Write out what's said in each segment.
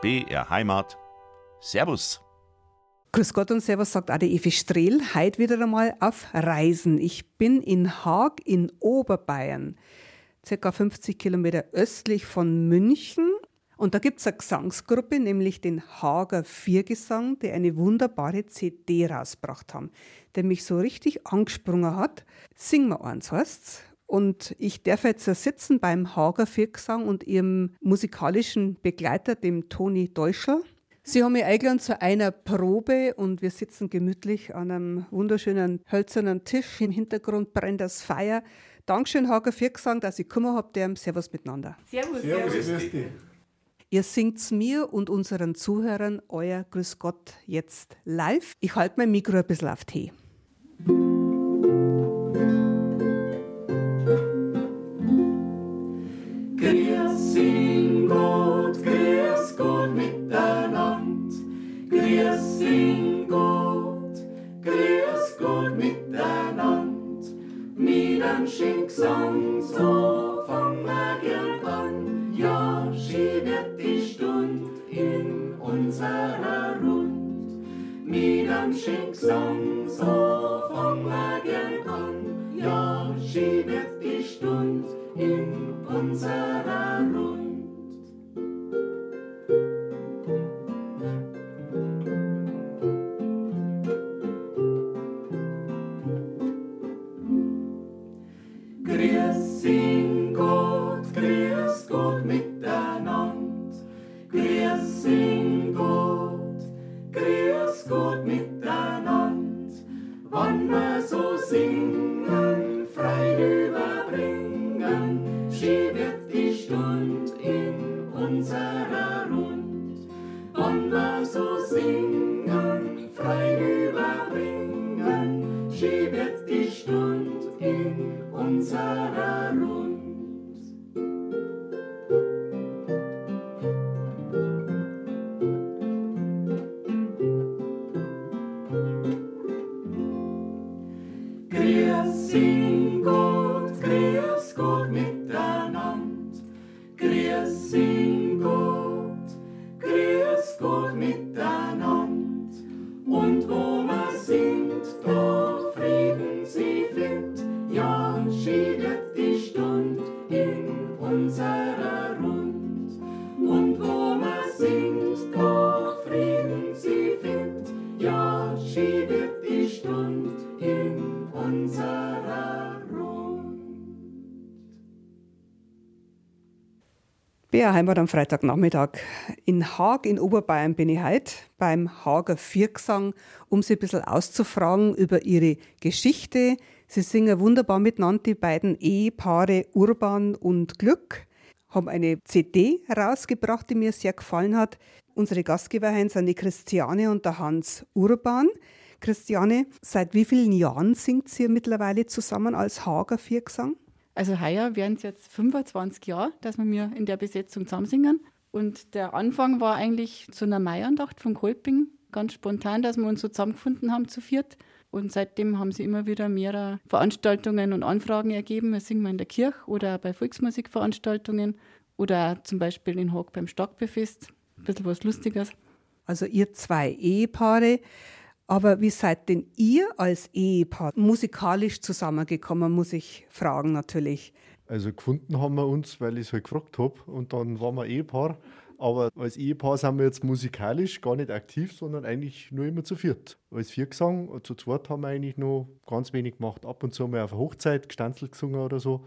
BR Heimat. Servus. Grüß Gott und Servus, sagt auch die Evi Strehl. Heute wieder einmal auf Reisen. Ich bin in Haag in Oberbayern, circa 50 Kilometer östlich von München. Und da gibt es eine Gesangsgruppe, nämlich den Hager Viergesang, die eine wunderbare CD rausgebracht haben, der mich so richtig angesprungen hat. Sing mal eins, heißt's. Und ich darf jetzt sitzen beim Hager Viergesang und ihrem musikalischen Begleiter, dem Toni Deutschel. Sie haben mich eingeladen zu einer Probe und wir sitzen gemütlich an einem wunderschönen hölzernen Tisch. Im Hintergrund brennt das Feuer. Dankeschön, Hager Viergesang, dass ich gekommen habt. Servus miteinander. Servus. Servus. Servus. Ihr singt mir und unseren Zuhörern euer Grüß Gott jetzt live. Ich halte mein Mikro ein bisschen auf Tee. Heimat am Freitagnachmittag. In Haag in Oberbayern bin ich heute beim Hager Viergesang, um Sie ein bisschen auszufragen über Ihre Geschichte. Sie singen wunderbar miteinander, die beiden Ehepaare Urban und Glück, haben eine CD rausgebracht, die mir sehr gefallen hat. Unsere Gastgeber sind die Christiane und der Hans Urban. Christiane, seit wie vielen Jahren singt Sie mittlerweile zusammen als Hager Viergesang? Also heuer wären es jetzt 25 Jahre, dass wir mir in der Besetzung zusammen singen. Und der Anfang war eigentlich zu einer Maiandacht von Kolping, ganz spontan, dass wir uns so zusammengefunden haben zu viert. Und seitdem haben sie immer wieder mehrere Veranstaltungen und Anfragen ergeben. Wir singen in der Kirche oder bei Volksmusikveranstaltungen oder zum Beispiel in Haag beim Starkbefest. Ein bisschen was Lustiges. Also ihr zwei Ehepaare aber wie seid denn ihr als Ehepaar musikalisch zusammengekommen, muss ich fragen natürlich. Also gefunden haben wir uns, weil ich es halt gefragt habe und dann waren wir Ehepaar. Aber als Ehepaar sind wir jetzt musikalisch gar nicht aktiv, sondern eigentlich nur immer zu viert. Als Viergesang, zu zweit haben wir eigentlich noch ganz wenig gemacht. Ab und zu haben wir auf einer Hochzeit gestanzelt gesungen oder so.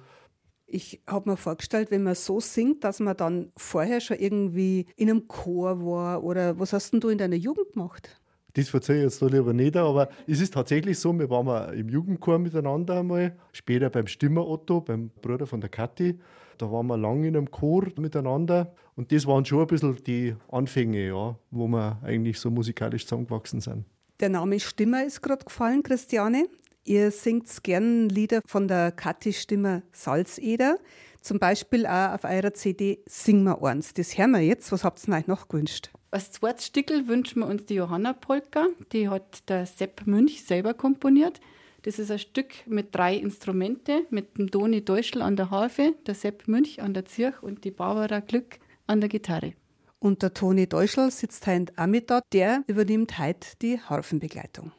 Ich habe mir vorgestellt, wenn man so singt, dass man dann vorher schon irgendwie in einem Chor war oder was hast denn du in deiner Jugend gemacht? Das verzeihe ich jetzt da lieber nicht, aber es ist tatsächlich so, wir waren im Jugendchor miteinander einmal, später beim Stimmer Otto, beim Bruder von der Kathi. Da waren wir lange in einem Chor miteinander und das waren schon ein bisschen die Anfänge, ja, wo wir eigentlich so musikalisch zusammengewachsen sind. Der Name Stimmer ist gerade gefallen, Christiane. Ihr singt gern Lieder von der Kathi Stimmer Salzeder. Zum Beispiel auch auf eurer CD Sing mal eins. Das hören wir jetzt. Was habt ihr euch noch gewünscht? Als zweites Stickel wünschen wir uns die Johanna Polka. Die hat der Sepp Münch selber komponiert. Das ist ein Stück mit drei Instrumente, mit dem Toni Deutschl an der Harfe, der Sepp Münch an der Zirch und die Barbara Glück an der Gitarre. Und der Toni Deuschel sitzt heute auch mit da. Der übernimmt heute die Harfenbegleitung.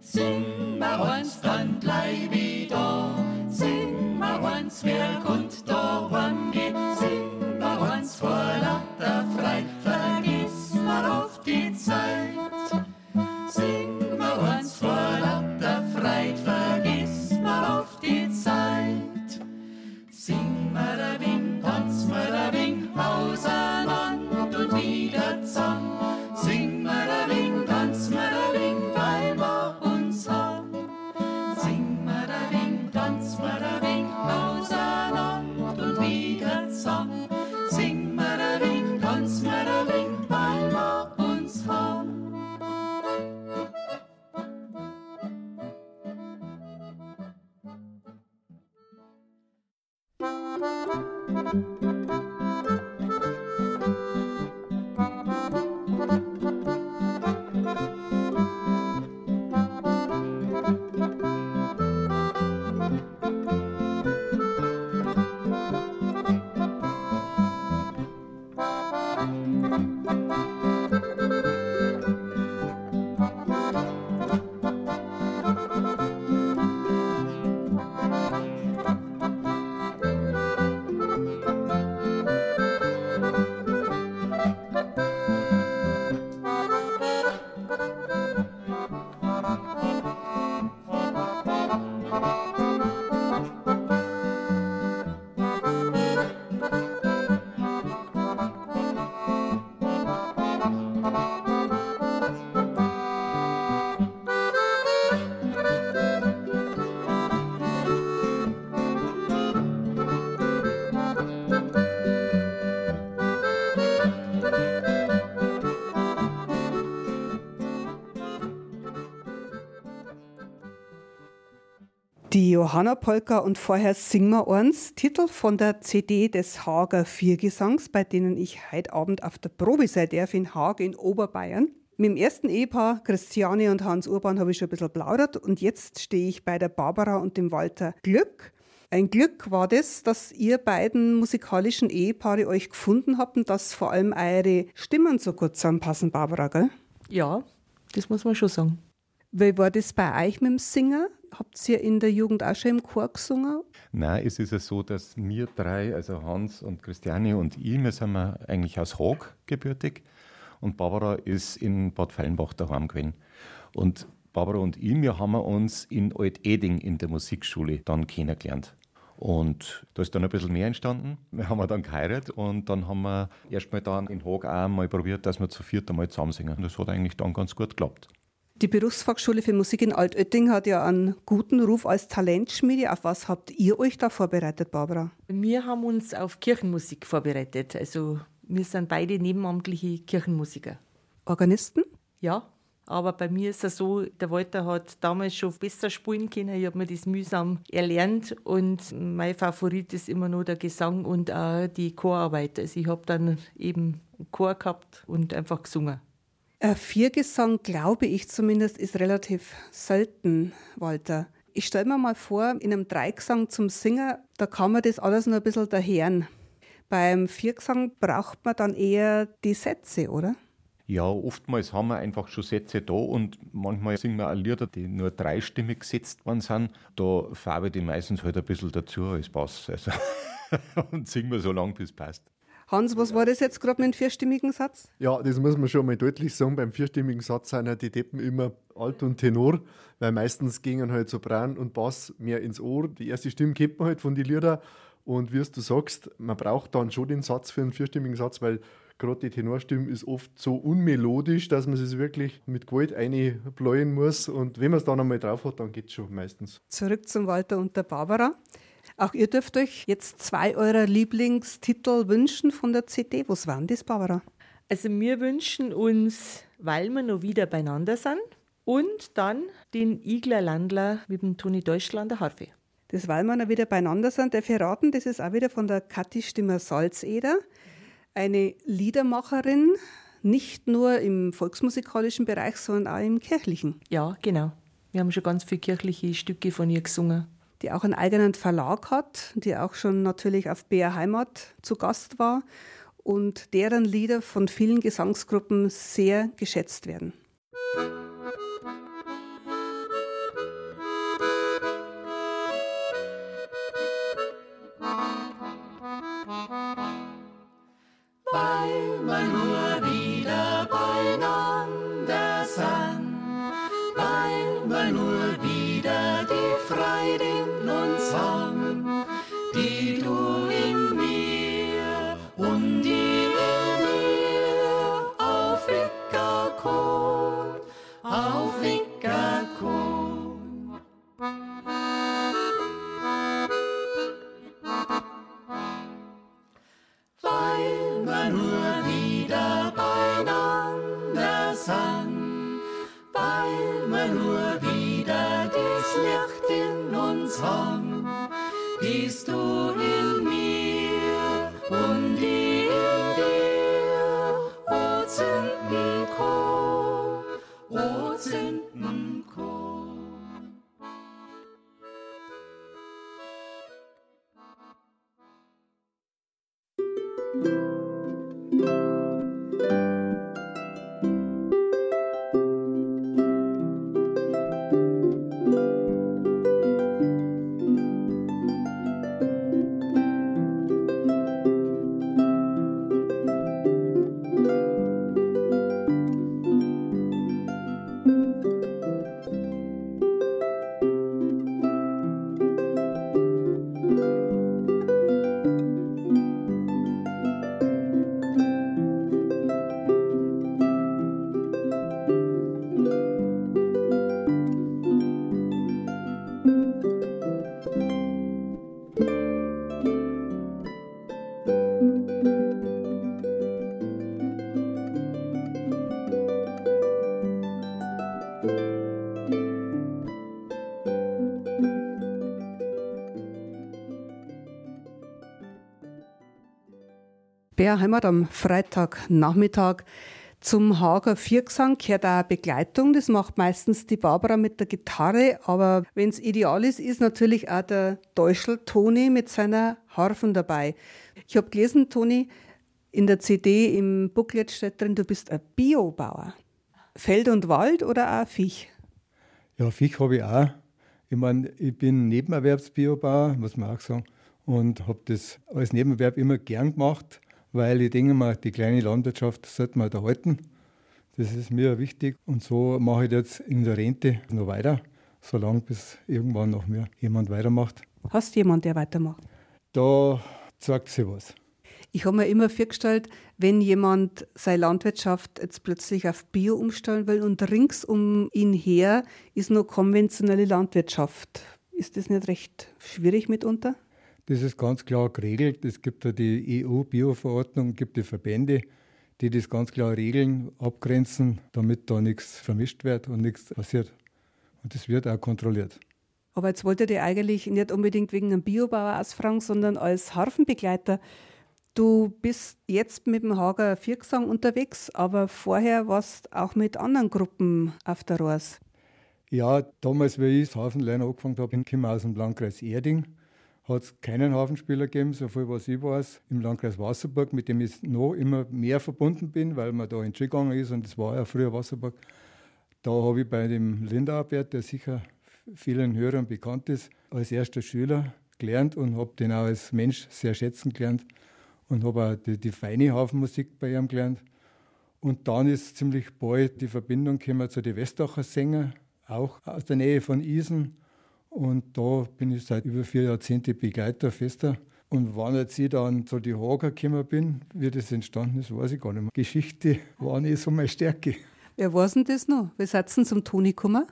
Sing mal uns, dann bleib Johanna Polka und vorher Sing mal eins, Titel von der CD des Hager Viergesangs, bei denen ich heute Abend auf der Probe sein darf in Haag in Oberbayern. Mit dem ersten Ehepaar, Christiane und Hans Urban, habe ich schon ein bisschen plaudert und jetzt stehe ich bei der Barbara und dem Walter Glück. Ein Glück war das, dass ihr beiden musikalischen Ehepaare euch gefunden habt und dass vor allem eure Stimmen so gut zusammenpassen, Barbara, gell? Ja, das muss man schon sagen. Wie war das bei euch mit dem Singen? Habt ihr in der Jugend auch schon im Chor gesungen? Nein, es ist ja so, dass wir drei, also Hans und Christiane und ich, wir sind wir eigentlich aus Haag gebürtig und Barbara ist in Bad Fallenbach daheim gewesen. Und Barbara und ich, wir haben uns in Alt-Eding in der Musikschule dann kennengelernt. Und da ist dann ein bisschen mehr entstanden. Wir haben dann geheiratet und dann haben wir erstmal dann in Haag auch mal probiert, dass wir zu viert einmal zusammen singen. Das hat eigentlich dann ganz gut geklappt. Die Berufsfachschule für Musik in Altötting hat ja einen guten Ruf als Talentschmiede. Auf was habt ihr euch da vorbereitet, Barbara? Wir haben uns auf Kirchenmusik vorbereitet. Also wir sind beide nebenamtliche Kirchenmusiker. Organisten? Ja, aber bei mir ist es so, der Walter hat damals schon besser spielen können. Ich habe mir das mühsam erlernt und mein Favorit ist immer nur der Gesang und auch die Chorarbeit. Also ich habe dann eben einen Chor gehabt und einfach gesungen. Ein Viergesang, glaube ich zumindest, ist relativ selten, Walter. Ich stelle mir mal vor, in einem Dreigesang zum Singen, da kann man das alles noch ein bisschen daherren. Beim Viergesang braucht man dann eher die Sätze, oder? Ja, oftmals haben wir einfach schon Sätze da und manchmal singen wir auch Lieder, die nur dreistimmig gesetzt worden sind. Da farbe ich die meistens halt ein bisschen dazu als Bass. Also und singen wir so lange, bis es passt. Hans, was war das jetzt gerade mit dem vierstimmigen Satz? Ja, das muss man schon mal deutlich sagen. Beim vierstimmigen Satz sind ja die Deppen immer Alt und Tenor, weil meistens gingen halt Sopran und Bass mehr ins Ohr. Die erste Stimme kennt man halt von den Liedern. Und wie du sagst, man braucht dann schon den Satz für einen vierstimmigen Satz, weil gerade die Tenorstimme ist oft so unmelodisch, dass man es wirklich mit Gewalt einbläuen muss. Und wenn man es dann einmal drauf hat, dann geht es schon meistens. Zurück zum Walter und der Barbara. Auch ihr dürft euch jetzt zwei eurer Lieblingstitel wünschen von der CD. Was waren das, Barbara? Also wir wünschen uns, weil wir noch wieder beieinander sind und dann den Igler Landler mit dem Toni Deutschland der Harfe. Das, weil wir noch wieder beieinander sind, darf ich raten, das ist auch wieder von der Kathi Stimmer Salzeder. Eine Liedermacherin, nicht nur im volksmusikalischen Bereich, sondern auch im kirchlichen. Ja, genau. Wir haben schon ganz viele kirchliche Stücke von ihr gesungen. Die auch einen eigenen Verlag hat, die auch schon natürlich auf BR Heimat zu Gast war und deren Lieder von vielen Gesangsgruppen sehr geschätzt werden. BR Heimat am Freitagnachmittag. Zum Hager Viergesang gehört auch Begleitung. Das macht meistens die Barbara mit der Gitarre. Aber wenn es ideal ist, ist natürlich auch der Deutschel Toni mit seiner Harfen dabei. Ich habe gelesen, Toni, in der CD im Booklet steht drin, du bist ein Biobauer. Feld und Wald oder auch Viech? Ja, Viech habe ich auch. Ich meine, ich bin Nebenerwerbsbiobauer, muss man auch sagen, und habe das als Nebenerwerb immer gern gemacht weil ich denke mal, die kleine Landwirtschaft sollte man erhalten. Das ist mir wichtig. Und so mache ich jetzt in der Rente noch weiter, solange bis irgendwann noch mehr jemand weitermacht. Hast du jemanden, der weitermacht? Da sagt sie was. Ich habe mir immer vorgestellt, wenn jemand seine Landwirtschaft jetzt plötzlich auf Bio umstellen will und rings um ihn her ist nur konventionelle Landwirtschaft. Ist das nicht recht schwierig mitunter? Das ist ganz klar geregelt. Es gibt ja die EU-Bio-Verordnung, gibt die Verbände, die das ganz klar regeln, abgrenzen, damit da nichts vermischt wird und nichts passiert. Und das wird auch kontrolliert. Aber jetzt wolltet ihr eigentlich nicht unbedingt wegen einem Biobauer ausfragen, sondern als Harfenbegleiter. Du bist jetzt mit dem Hager Viergesang unterwegs, aber vorher warst auch mit anderen Gruppen auf der Roas. Ja, damals, wie ich das Hafenlernen angefangen habe, bin ich aus dem Landkreis Erding hat es keinen Hafenspieler gegeben, so viel was ich weiß, im Landkreis Wasserburg, mit dem ich noch immer mehr verbunden bin, weil man da in gegangen ist und das war ja früher Wasserburg. Da habe ich bei dem Lindaubert, der sicher vielen Hörern bekannt ist, als erster Schüler gelernt und habe den auch als Mensch sehr schätzen gelernt und habe auch die, die feine Hafenmusik bei ihm gelernt. Und dann ist ziemlich bald die Verbindung gekommen zu den Westacher Sängern, auch aus der Nähe von Isen und da bin ich seit über vier Jahrzehnten Begleiter fester. Und wann jetzt ich dann zu die Hager gekommen bin, wie das entstanden ist, weiß ich gar nicht mehr. Geschichte war nicht so meine Stärke. Wer weiß denn das noch? Wie seid ihr zum Toni gekommen?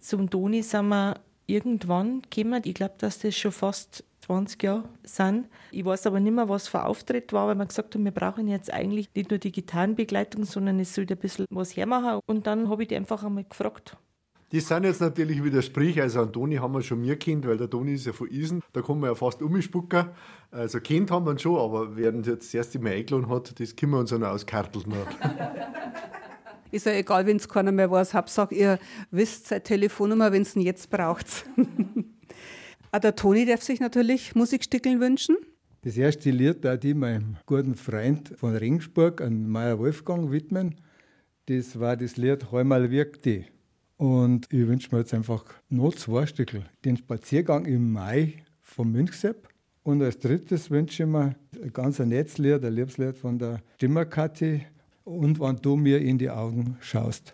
Zum Toni sind wir irgendwann gekommen. Ich glaube, dass das schon fast 20 Jahre sind. Ich weiß aber nicht mehr, was für Auftritt war, weil wir gesagt haben, wir brauchen jetzt eigentlich nicht nur die Gitarrenbegleitung, sondern es sollte ein bisschen was hermachen. Und dann habe ich die einfach einmal gefragt, die sind jetzt natürlich wieder Sprich. Also an Toni haben wir schon mehr Kind, weil der Toni ist ja von Isen. Da kann man ja fast umspucken. Also Kind haben wir ihn schon, aber während jetzt das erste Mal eingeladen hat, das können wir uns auch noch auskarteln. ist ja egal, wenn es keiner mehr weiß. Hauptsache, ihr wisst seine Telefonnummer, wenn es ihn jetzt braucht. Ah, der Toni darf sich natürlich Musikstickeln wünschen. Das erste Lied da ich meinem guten Freund von Ringsburg, an Meier Wolfgang, widmen. Das war das Lied Heumal wirkt die. Und ich wünsche mir jetzt einfach noch zwei Stückel. Den Spaziergang im Mai vom Münchsepp. Und als drittes wünsche ich mir ein ganz nettes Lied, ein Liebeslied von der Stimmerkatti. Und wenn du mir in die Augen schaust.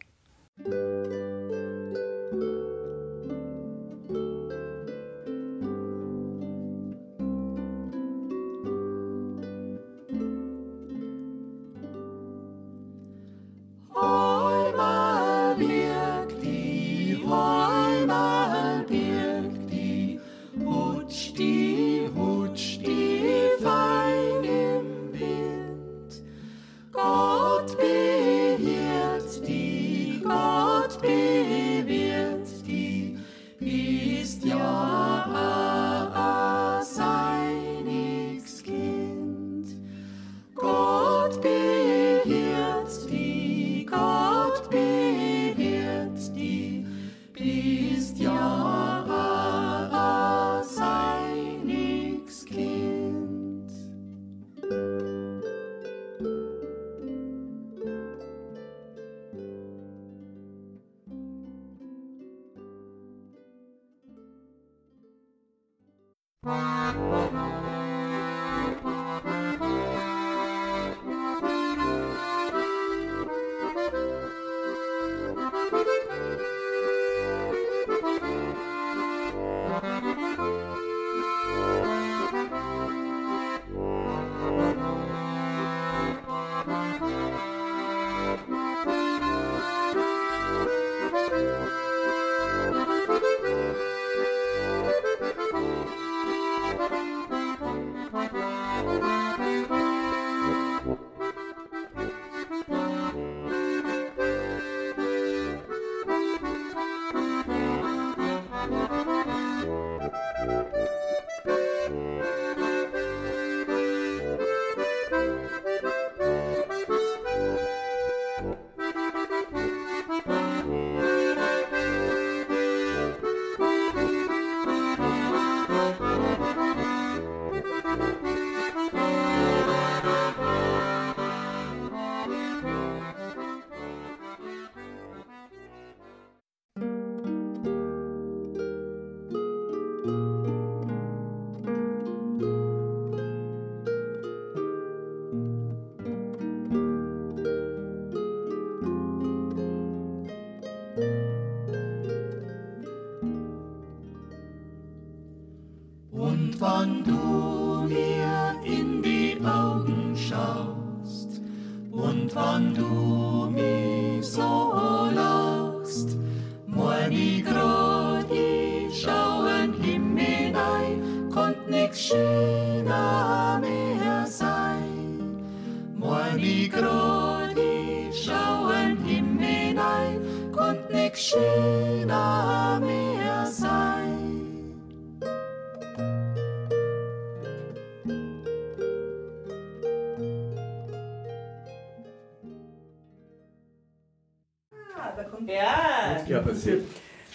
Und wann du mich so lachst, moin ich grad, ich schau in Himmel hinein, konnt nix schöner mehr sein. Moin ich grad, ich schau in Himmel hinein, konnt nix schöner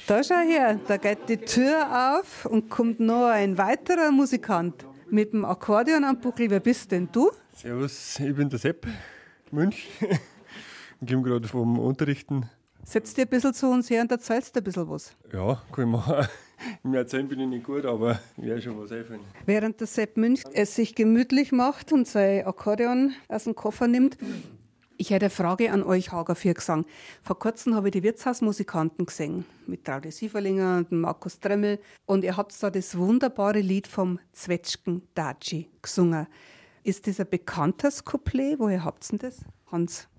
Da schau her, da geht die Tür auf und kommt noch ein weiterer Musikant mit dem Akkordeon am Buckel. Wer bist denn du? Servus, ich bin der Sepp Münch. Ich komme gerade vom Unterrichten. Setzt dir ein bisschen zu uns her und erzählst dir ein bisschen was. Ja, kann ich machen. Im Erzählen bin ich nicht gut, aber ich werde schon was einfallen. Während der Sepp Münch es sich gemütlich macht und sein Akkordeon aus dem Koffer nimmt, ich hätte eine Frage an euch, Hager Viergesang. Vor kurzem habe ich die Wirtshausmusikanten gesehen, mit Traude Sieferlinger und Markus Dremmel. Und ihr habt da das wunderbare Lied vom Zwetschgen Daci gesungen. Ist das ein bekanntes Couplet? Woher habt ihr das, Hans?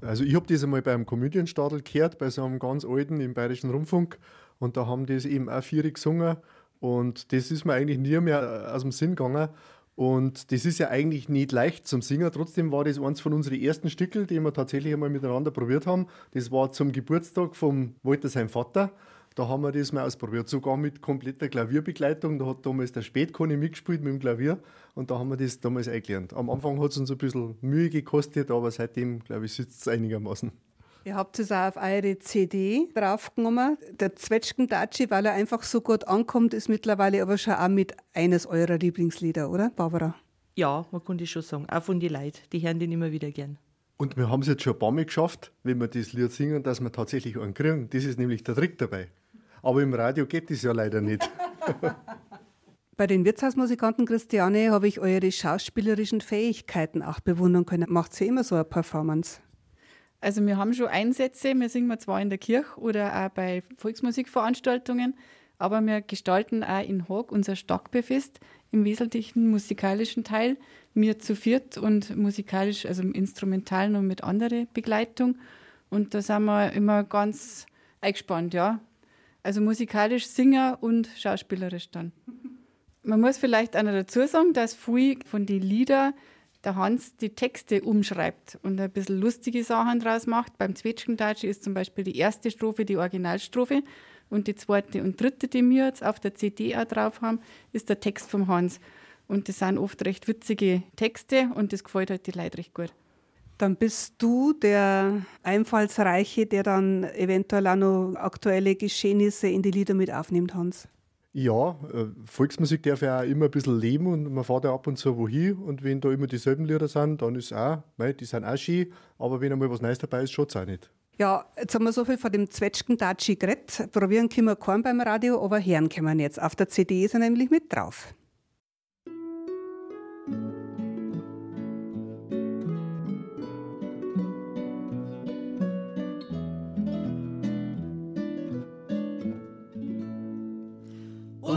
Also ich habe das einmal beim Komödienstadel gehört, bei so einem ganz alten im Bayerischen Rundfunk. Und da haben das eben auch vier gesungen. Und das ist mir eigentlich nie mehr aus dem Sinn gegangen. Und das ist ja eigentlich nicht leicht zum Singen. Trotzdem war das eins von unseren ersten Stückel, die wir tatsächlich einmal miteinander probiert haben. Das war zum Geburtstag vom Walter, sein Vater. Da haben wir das mal ausprobiert, sogar mit kompletter Klavierbegleitung. Da hat damals der Spätkone mitgespielt mit dem Klavier und da haben wir das damals eingelernt. Am Anfang hat es uns ein bisschen Mühe gekostet, aber seitdem, glaube ich, sitzt es einigermaßen. Ihr habt es auch auf eure CD draufgenommen. Der Zwetschgendatschi, weil er einfach so gut ankommt, ist mittlerweile aber schon auch mit eines eurer Lieblingslieder, oder, Barbara? Ja, man kann das schon sagen. Auch von den Leuten. Die hören den immer wieder gern. Und wir haben es jetzt schon ein paar Mal geschafft, wenn wir das Lied singen, dass wir tatsächlich einen kriegen. Das ist nämlich der Trick dabei. Aber im Radio geht das ja leider nicht. Bei den Wirtshausmusikanten Christiane habe ich eure schauspielerischen Fähigkeiten auch bewundern können. Macht sie immer so eine Performance? Also wir haben schon Einsätze, wir singen zwar in der Kirche oder auch bei Volksmusikveranstaltungen, aber wir gestalten auch in Haag unser Stockbefest im wesentlichen musikalischen Teil. Wir zu viert und musikalisch, also im Instrumentalen und mit anderer Begleitung. Und da sind wir immer ganz eingespannt, ja. Also musikalisch Singer und schauspielerisch dann. Man muss vielleicht noch dazu sagen, dass viel von den Liedern der Hans die Texte umschreibt und ein bisschen lustige Sachen draus macht. Beim Zwetschgendeutsch ist zum Beispiel die erste Strophe die Originalstrophe und die zweite und dritte, die wir jetzt auf der CD auch drauf haben, ist der Text vom Hans. Und das sind oft recht witzige Texte und das gefällt halt die Leute recht gut. Dann bist du der Einfallsreiche, der dann eventuell auch noch aktuelle Geschehnisse in die Lieder mit aufnimmt, Hans. Ja, äh, Volksmusik darf ja auch immer ein bisschen leben und man fährt ja ab und zu wohin und wenn da immer dieselben Lieder sind, dann ist auch, mei, die sind auch schön, aber wenn einmal was Neues dabei ist, schaut es auch nicht. Ja, jetzt haben wir so viel von dem Zwetschgen-Datschi geredet. Probieren können wir keinen beim Radio, aber hören können wir jetzt. Auf der CD ist er nämlich mit drauf.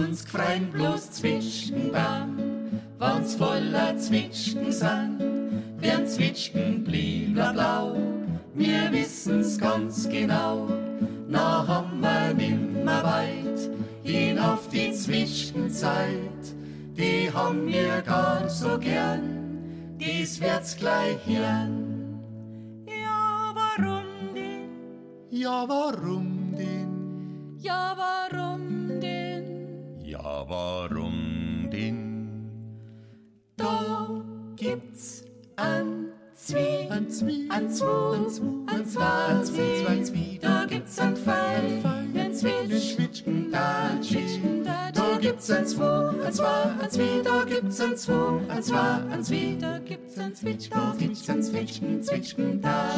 Uns gefreien bloß Zwitschgenbaum, wann's voller Zwitschgen sind, werden Zwitschgen blieben blau. Wir wissen's ganz genau, na haben wir nimmer weit, hin auf die Zwitschgenzeit, die haben wir gar so gern, dies wird's gleich hören. Ja, warum denn? Ja, warum denn? Ja, warum gibt's ein Zwie, ein Zwie, ein Zwo, ein Zwo, ein Zwa, ein Zwie, zwei Zwie. Gibt's ein Zwo, ein Zwa, ein Zwie. Da gibt's ein Zwo, ein Zwa, ein Zwie. Da gibt's ein Zwitsch, Da gibt's ein Zwitschgen, Zwitschgen, da,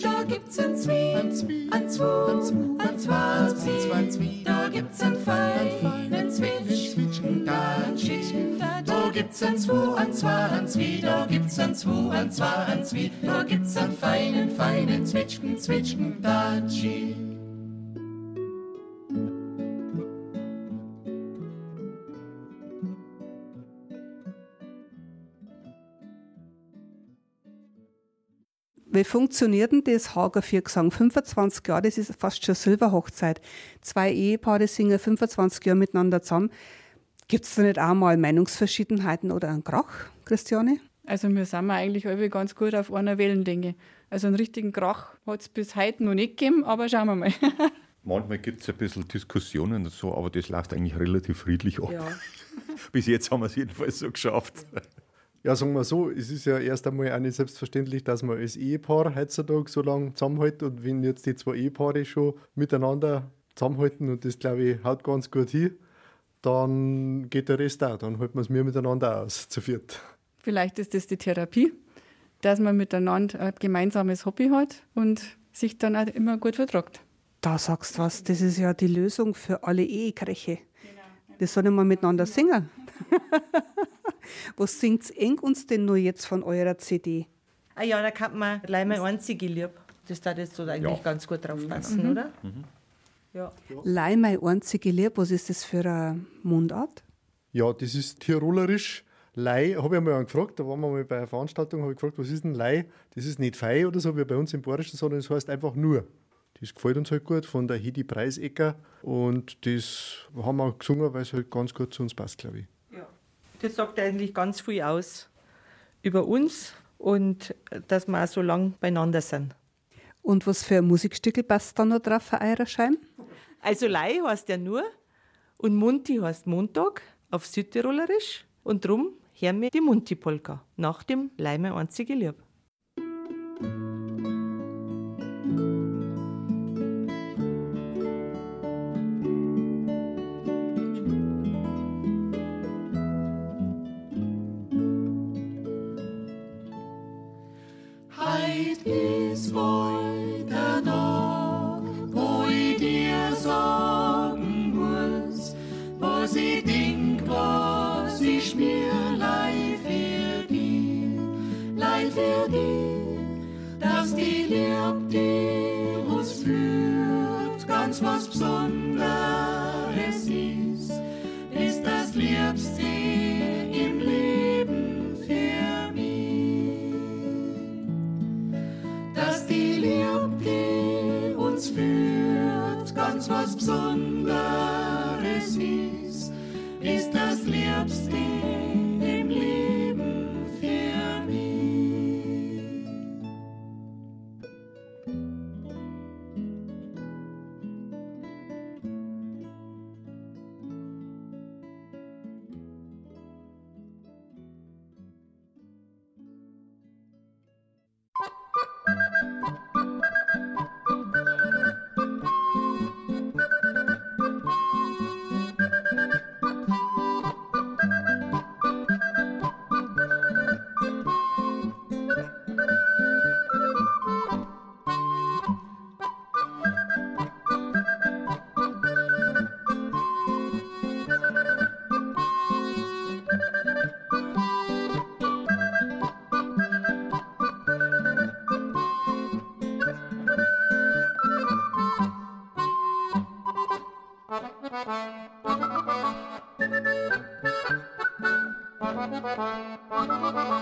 Da gibt's ein Zwie, ein Zwie, ein Zwo, ein Zwo, ein ein Zwie. Da gibt's ein Pfeil, ein Zwitsch, Zwitschgen, da, Zwitschgen, da. Da gibt's ein Zwo, ein Zwa, ein Zwie. Da gibt's ein Zwo, ein Zwa, ein Zwie. Da gibt's einen feinen, feinen Zwitschgen, Zwitschgen, da, Tschi. Wie funktioniert denn das Hager Viergesang? 25 Jahre, das ist fast schon Silberhochzeit. Zwei Ehepaare singen 25 Jahre miteinander zusammen. Gibt es da nicht auch mal Meinungsverschiedenheiten oder einen Krach, Christiane? Also wir sind wir eigentlich alle ganz gut auf einer Wellenlänge. Also einen richtigen Krach hat es bis heute noch nicht gegeben, aber schauen wir mal. Manchmal gibt es ein bisschen Diskussionen und so, aber das läuft eigentlich relativ friedlich ab. Ja. Bis jetzt haben wir es jedenfalls so geschafft. Ja, sagen wir so, es ist ja erst einmal auch nicht selbstverständlich, dass man als Ehepaar heutzutage so lange zusammenhält und wenn jetzt die zwei Ehepaare schon miteinander zusammenhalten und das, glaube ich, haut ganz gut hin, dann geht der Rest auch. Dann halten wir es mir miteinander aus, zu viert. Vielleicht ist das die Therapie, dass man miteinander ein gemeinsames Hobby hat und sich dann auch immer gut vertragt. Da sagst du was, das ist ja die Lösung für alle Ehekräche. Das sollen wir miteinander singen. Was singt eng uns denn nur jetzt von eurer CD? Ah ja, da kann man gleich mal einzige lieb. Das da jetzt so eigentlich Ja. ganz gut drauf passen, oder? Ja. Leih mein einzige Lieb, was ist das für eine Mundart? Ja, das ist tirolerisch. Lei, habe ich einmal gefragt, da waren wir mal bei einer Veranstaltung, habe ich gefragt, was ist denn Lei? Das ist nicht Fei oder so wie bei uns im Bayerischen, sondern es heißt einfach nur. Das gefällt uns halt gut, von der Hedi Preisecker. Und das haben wir gesungen, weil es halt ganz gut zu uns passt, glaube ich. Das sagt eigentlich ganz viel aus über uns und äh, dass wir auch so lang beieinander sind. Und was für ein Musikstückel passt da noch drauf für eurer? Also Lei heißt ja nur und Munti heißt Montag auf Südtirolerisch und drum hören wir die Munti-Polka nach dem Leime einzige Lieb. Was Besonderes ist, ist das Liebste Thank you.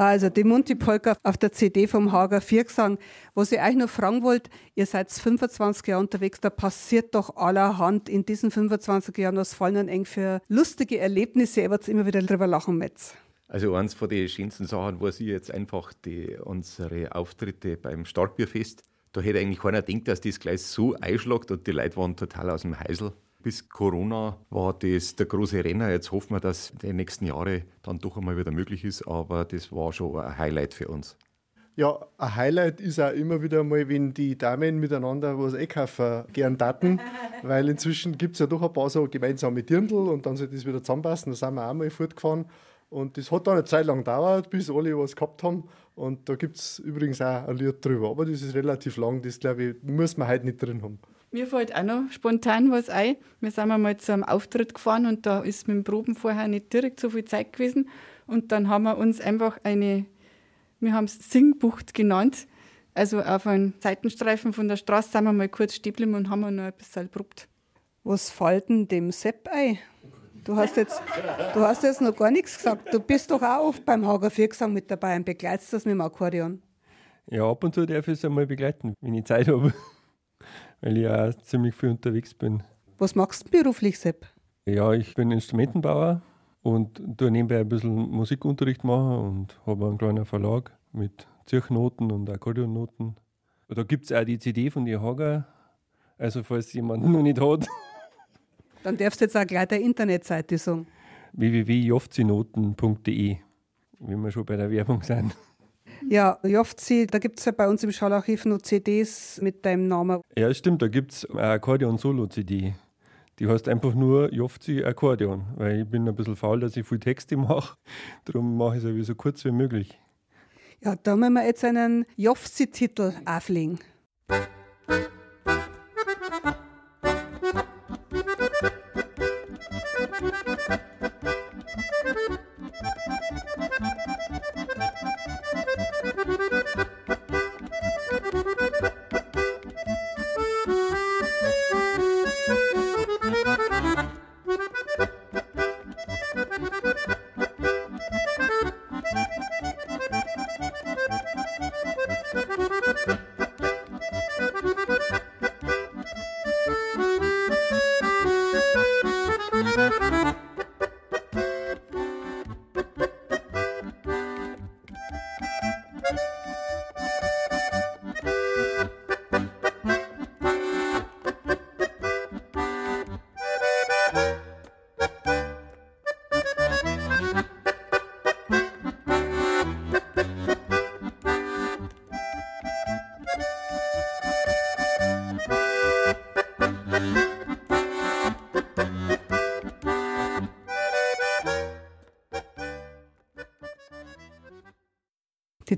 Also die Monty-Polka auf der CD vom Hager Viergesang. Was ich euch noch fragen wollte, ihr seid 25 Jahre unterwegs, da passiert doch allerhand in diesen 25 Jahren. Was fallen denn eng für lustige Erlebnisse, ihr werdet immer wieder drüber lachen mit. Also eins von den schönsten Sachen war sie jetzt einfach die, unsere Auftritte beim Starkbierfest. Da hätte eigentlich keiner gedacht, dass das gleich so einschlägt und die Leute waren total aus dem Heisel. Bis Corona war das der große Renner. Jetzt hoffen wir, dass die nächsten Jahre dann doch einmal wieder möglich ist, aber das war schon ein Highlight für uns. Ja, ein Highlight ist auch immer wieder mal, wenn die Damen miteinander was einkaufen gern taten, weil inzwischen gibt es ja doch ein paar so gemeinsame Dirndl und dann soll das wieder zusammenpassen. Da sind wir auch mal fortgefahren und das hat dann eine Zeit lang gedauert, bis alle was gehabt haben und da gibt es übrigens auch ein Lied drüber, aber das ist relativ lang, das glaube ich, muss man heute nicht drin haben. Mir fällt auch noch spontan was ein. Wir sind einmal zu einem Auftritt gefahren und da ist mit dem Proben vorher nicht direkt so viel Zeit gewesen. Und dann haben wir uns einfach eine, wir haben es Singbucht genannt. Also auf einem Seitenstreifen von der Straße sind wir mal kurz stehen geblieben und haben noch ein bisschen probt. Was fällt denn dem Sepp ein? Du hast, jetzt, du hast jetzt noch gar nichts gesagt. Du bist doch auch oft beim Hager Viergesang mit dabei und begleitest das mit dem Akkordeon. Ja, ab und zu darf ich es einmal begleiten, wenn ich Zeit habe. Weil ich auch ziemlich viel unterwegs bin. Was machst du beruflich, Sepp? Ja, ich bin Instrumentenbauer und tue nebenbei ein bisschen Musikunterricht machen und habe einen kleinen Verlag mit Zirchnoten und Akkordeonnoten. Da gibt es auch die CD von die Hager. Also falls jemand noch nicht hat, Dann darfst du jetzt auch gleich der Internetseite sagen. www.jofzinoten.de, wie wir schon bei der Werbung sind. Ja, Jofzi, da gibt es ja bei uns im Schallarchiv noch CDs mit deinem Namen. Ja, stimmt, da gibt es eine Akkordeon-Solo-CD. Die heißt einfach nur Jofzi Akkordeon, weil ich bin ein bisschen faul, dass ich viel Texte mache. Darum mache ich es so kurz wie möglich. Ja, da müssen wir jetzt einen Jofzi-Titel auflegen.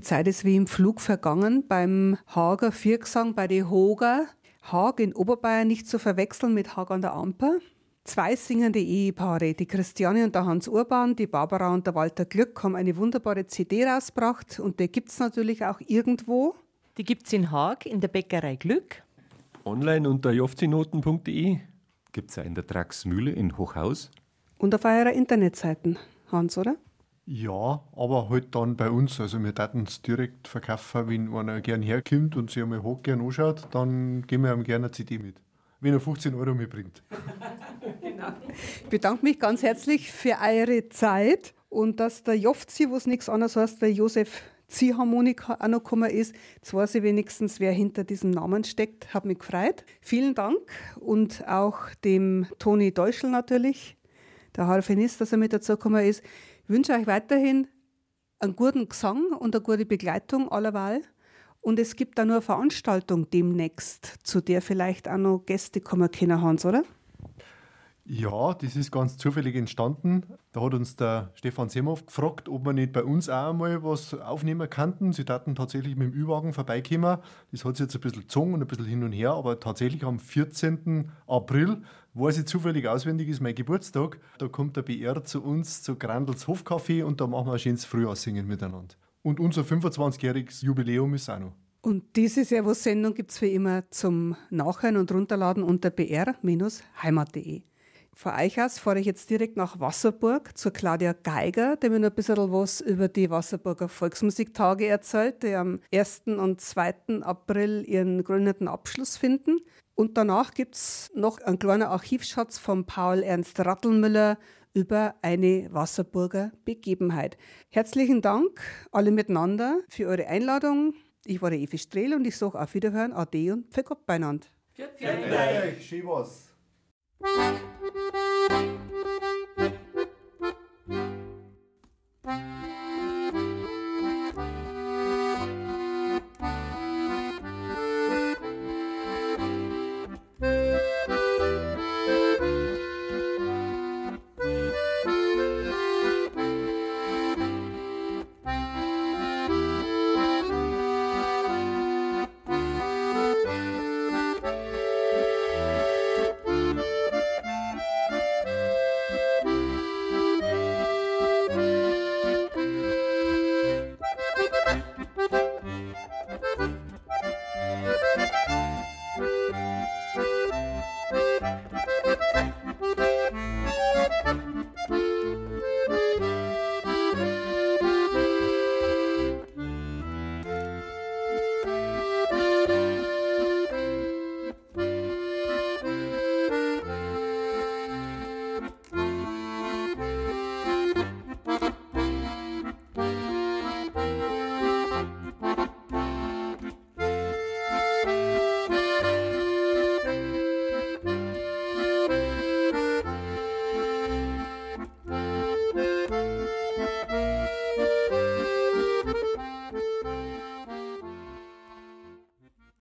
Zeit ist wie im Flug vergangen beim Hager Viergesang bei den Hoger. Haag in Oberbayern nicht zu verwechseln mit Haag an der Amper. Zwei singende Ehepaare, die Christiane und der Hans Urban, die Barbara und der Walter Glück, haben eine wunderbare CD rausgebracht und die gibt es natürlich auch irgendwo. Die gibt es in Haag in der Bäckerei Glück. Online unter jofzinoten.de. Gibt es auch in der Draxmühle in Hochhaus. Und auf eurer Internetseite, Hans, oder? Ja, aber halt dann bei uns. Also wir daten es direkt verkaufen, wenn einer gern herkommt und sich einmal hoch gern anschaut, dann geben wir ihm gerne eine CD mit. Wenn er 15 Euro mitbringt. Ich bedanke mich ganz herzlich für eure Zeit und dass der Jofzi, was nichts anderes heißt, der Josef Ziehharmonika auch noch gekommen ist. Jetzt weiß ich wenigstens, wer hinter diesem Namen steckt. Hat mich gefreut. Vielen Dank und auch dem Toni Deuschel natürlich, der Harfenist, dass er mit dazu gekommen ist. Ich wünsche euch weiterhin einen guten Gesang und eine gute Begleitung allerweil. Und es gibt da nur eine Veranstaltung demnächst, zu der vielleicht auch noch Gäste kommen können, Hans, oder? Ja, das ist ganz zufällig entstanden. Da hat uns der Stefan Semhoff gefragt, ob wir nicht bei uns auch einmal was aufnehmen könnten. Sie taten tatsächlich mit dem Ü-Wagen vorbeikommen. Das hat sich jetzt ein bisschen gezogen und ein bisschen hin und her, aber tatsächlich am 14. April, weiß ich zufällig auswendig, ist mein Geburtstag. Da kommt der BR zu uns zu Grandels Hofcafé und da machen wir ein schönes Frühjahrssingen miteinander. Und unser 25-jähriges Jubiläum ist auch noch. Und diese Servus-Sendung gibt es wie immer zum Nachhören und Runterladen unter br-heimat.de. Von euch aus fahre ich jetzt direkt nach Wasserburg zur Claudia Geiger, die mir noch ein bisschen was über die Wasserburger Volksmusiktage erzählt, die am 1. und 2. April ihren gründeten Abschluss finden. Und danach gibt es noch einen kleinen Archivschatz von Paul Ernst Rattelmüller über eine Wasserburger Begebenheit. Herzlichen Dank alle miteinander für eure Einladung. Ich war der Evi Strehl und ich sage auf Wiederhören, Ade und für Gott beieinander. Schön Thank you.